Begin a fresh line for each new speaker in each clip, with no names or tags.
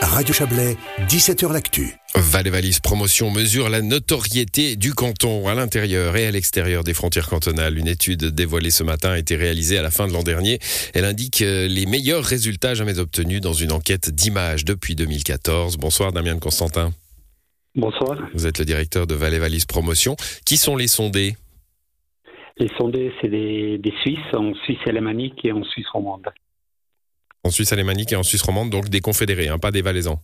Radio Chablais, 17h L'Actu.
Valais Valise Promotion mesure la notoriété du canton à l'intérieur et à l'extérieur des frontières cantonales. Une étude dévoilée ce matin a été réalisée à la fin de l'an dernier. Elle indique euh, les meilleurs résultats jamais obtenus dans une enquête d'image depuis 2014. Bonsoir Damien Constantin.
Bonsoir.
Vous êtes le directeur de Valais Valise Promotion. Qui sont les sondés?
Les sondés, c'est des, Suisses, en Suisse alémanique et en Suisse romande.
En Suisse alémanique et en Suisse romande, donc des confédérés, hein, pas des valaisans.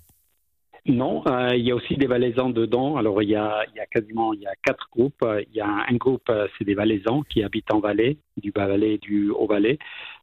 Non, euh, il y a aussi des valaisans dedans. Alors il y a, quasiment il y a quatre groupes. Il y a un groupe, euh, c'est des valaisans qui habitent en Valais, du Bas-Valais et du Haut-Valais.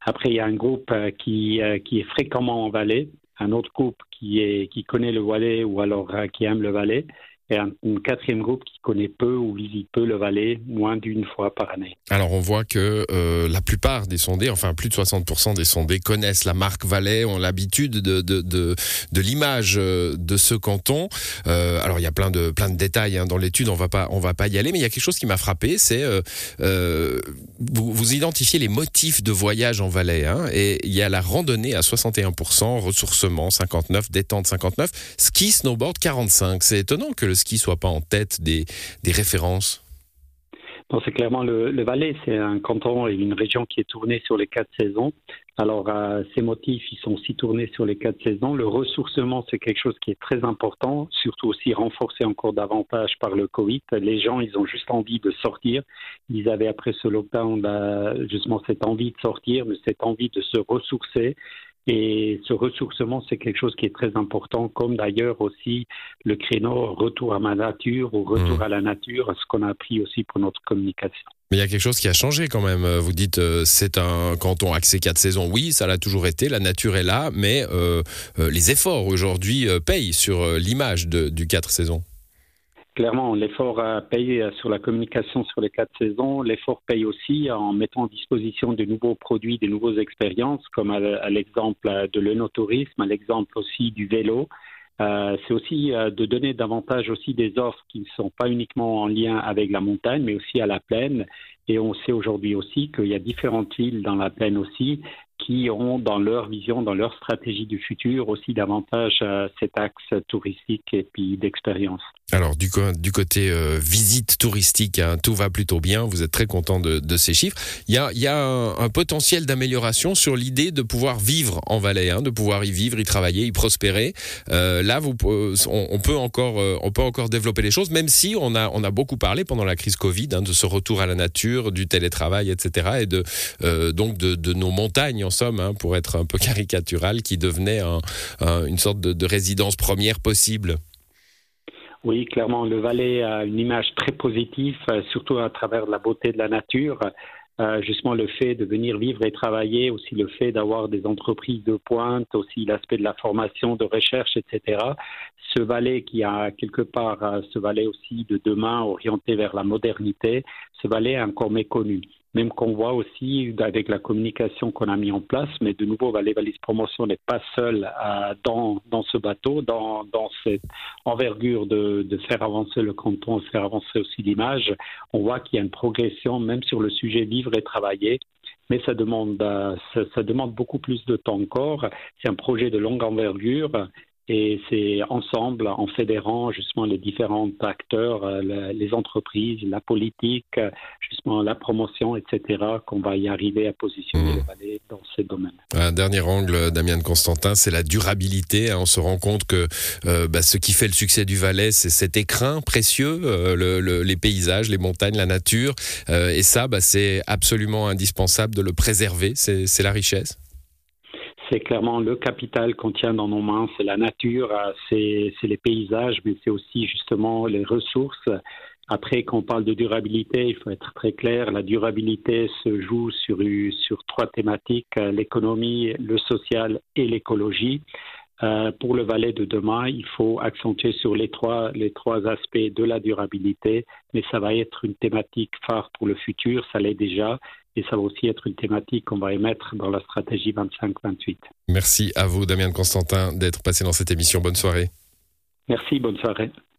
Après il y a un groupe euh, qui, qui est fréquemment en Valais, un autre groupe qui est qui connaît le Valais ou alors qui aime le Valais, et un, quatrième groupe qui connaît peu ou visite peu le Valais, moins d'une fois par année.
Alors on voit que euh, la plupart des sondés, enfin plus de 60% des sondés connaissent la marque Valais, ont l'habitude de, de, l'image euh, de ce canton. Euh, alors il y a plein de, plein de détails hein, dans l'étude, on on va pas y aller, mais il y a quelque chose qui m'a frappé, c'est euh, vous, vous, identifiez les motifs de voyage en Valais, hein, et il y a la randonnée à 61%, ressourcement 59, détente 59, ski, snowboard 45. C'est étonnant que le ski soit pas en tête des, des références?
C'est clairement le, Valais, c'est un canton et une région qui est tournée sur les quatre saisons. Alors, ces motifs, ils sont aussi tournés sur les quatre saisons. Le ressourcement, c'est quelque chose qui est très important, surtout aussi renforcé encore davantage par le Covid. Les gens, ils ont juste envie de sortir. Ils avaient après ce lockdown justement cette envie de sortir, mais cette envie de se ressourcer. Et ce ressourcement, c'est quelque chose qui est très important, comme d'ailleurs aussi le créneau retour à ma nature ou retour mmh. à la nature, ce qu'on a appris aussi pour notre communication.
Mais il y a quelque chose qui a changé quand même. Vous dites euh, c'est un canton axé quatre saisons. Oui, ça l'a toujours été. La nature est là, mais euh, euh, les efforts aujourd'hui payent sur l'image du quatre saisons.
Clairement, l'effort paye sur la communication sur les quatre saisons. L'effort paye aussi en mettant à disposition de nouveaux produits, de nouvelles expériences, comme à, l'exemple de l'œnotourisme, à l'exemple aussi du vélo. Euh, c'est aussi euh, de donner davantage aussi des offres qui ne sont pas uniquement en lien avec la montagne, mais aussi à la plaine. Et on sait aujourd'hui aussi qu'il y a différentes villes dans la plaine aussi qui ont dans leur vision, dans leur stratégie du futur aussi davantage euh, cet axe touristique et puis d'expérience.
Alors du, côté euh, visite touristique, hein, tout va plutôt bien. Vous êtes très content de, ces chiffres. Il y a, un, potentiel d'amélioration sur l'idée de pouvoir vivre en Valais, hein, de pouvoir y vivre, y travailler, y prospérer. Euh, là, on, peut encore, développer les choses, même si on a, beaucoup parlé pendant la crise Covid hein, de ce retour à la nature, du télétravail, etc., et donc de, de nos montagnes en somme, hein, pour être un peu caricatural, qui devenait une sorte de, résidence première possible.
Oui, clairement, le Valais a une image très positive, euh, surtout à travers la beauté de la nature. Euh, justement, le fait de venir vivre et travailler, aussi le fait d'avoir des entreprises de pointe, aussi l'aspect de la formation, de recherche, etc. Ce Valais qui a quelque part euh, ce Valais aussi de demain orienté vers la modernité, ce Valais est encore méconnu même qu'on voit aussi avec la communication qu'on a mis en place, mais de nouveau, Valais Valise Promotion n'est pas seul à, dans, dans ce bateau, dans, dans cette envergure de, de, faire avancer le canton, de faire avancer aussi l'image. On voit qu'il y a une progression, même sur le sujet vivre et travailler, mais ça demande, ça, ça demande beaucoup plus de temps encore. C'est un projet de longue envergure et c'est ensemble, en fédérant justement les différents acteurs, euh, les entreprises, la politique, justement la promotion, etc., qu'on va y arriver à positionner mmh. le Valais dans ces domaines.
Un dernier angle, Damien de Constantin, c'est la durabilité. On se rend compte que euh, bah, ce qui fait le succès du Valais, c'est cet écrin précieux, euh, le, les paysages, les montagnes, la nature. et ça, bah, c'est absolument indispensable de le préserver. C'est la richesse?
C'est clairement le capital qu'on tient dans nos mains, c'est la nature, euh, c'est les paysages, mais c'est aussi justement les ressources. Après, quand on parle de durabilité, il faut être très clair. La durabilité se joue sur, sur trois thématiques, euh, l'économie, le social et l'écologie. Euh, pour le Valais de demain, il faut accentuer sur les trois, les trois aspects de la durabilité, mais ça va être une thématique phare pour le futur, ça l'est déjà, et ça va aussi être une thématique qu'on va émettre dans la stratégie 25-28.
Merci à vous, Damien Constantin, d'être passé dans cette émission. Bonne soirée.
Merci, bonne soirée.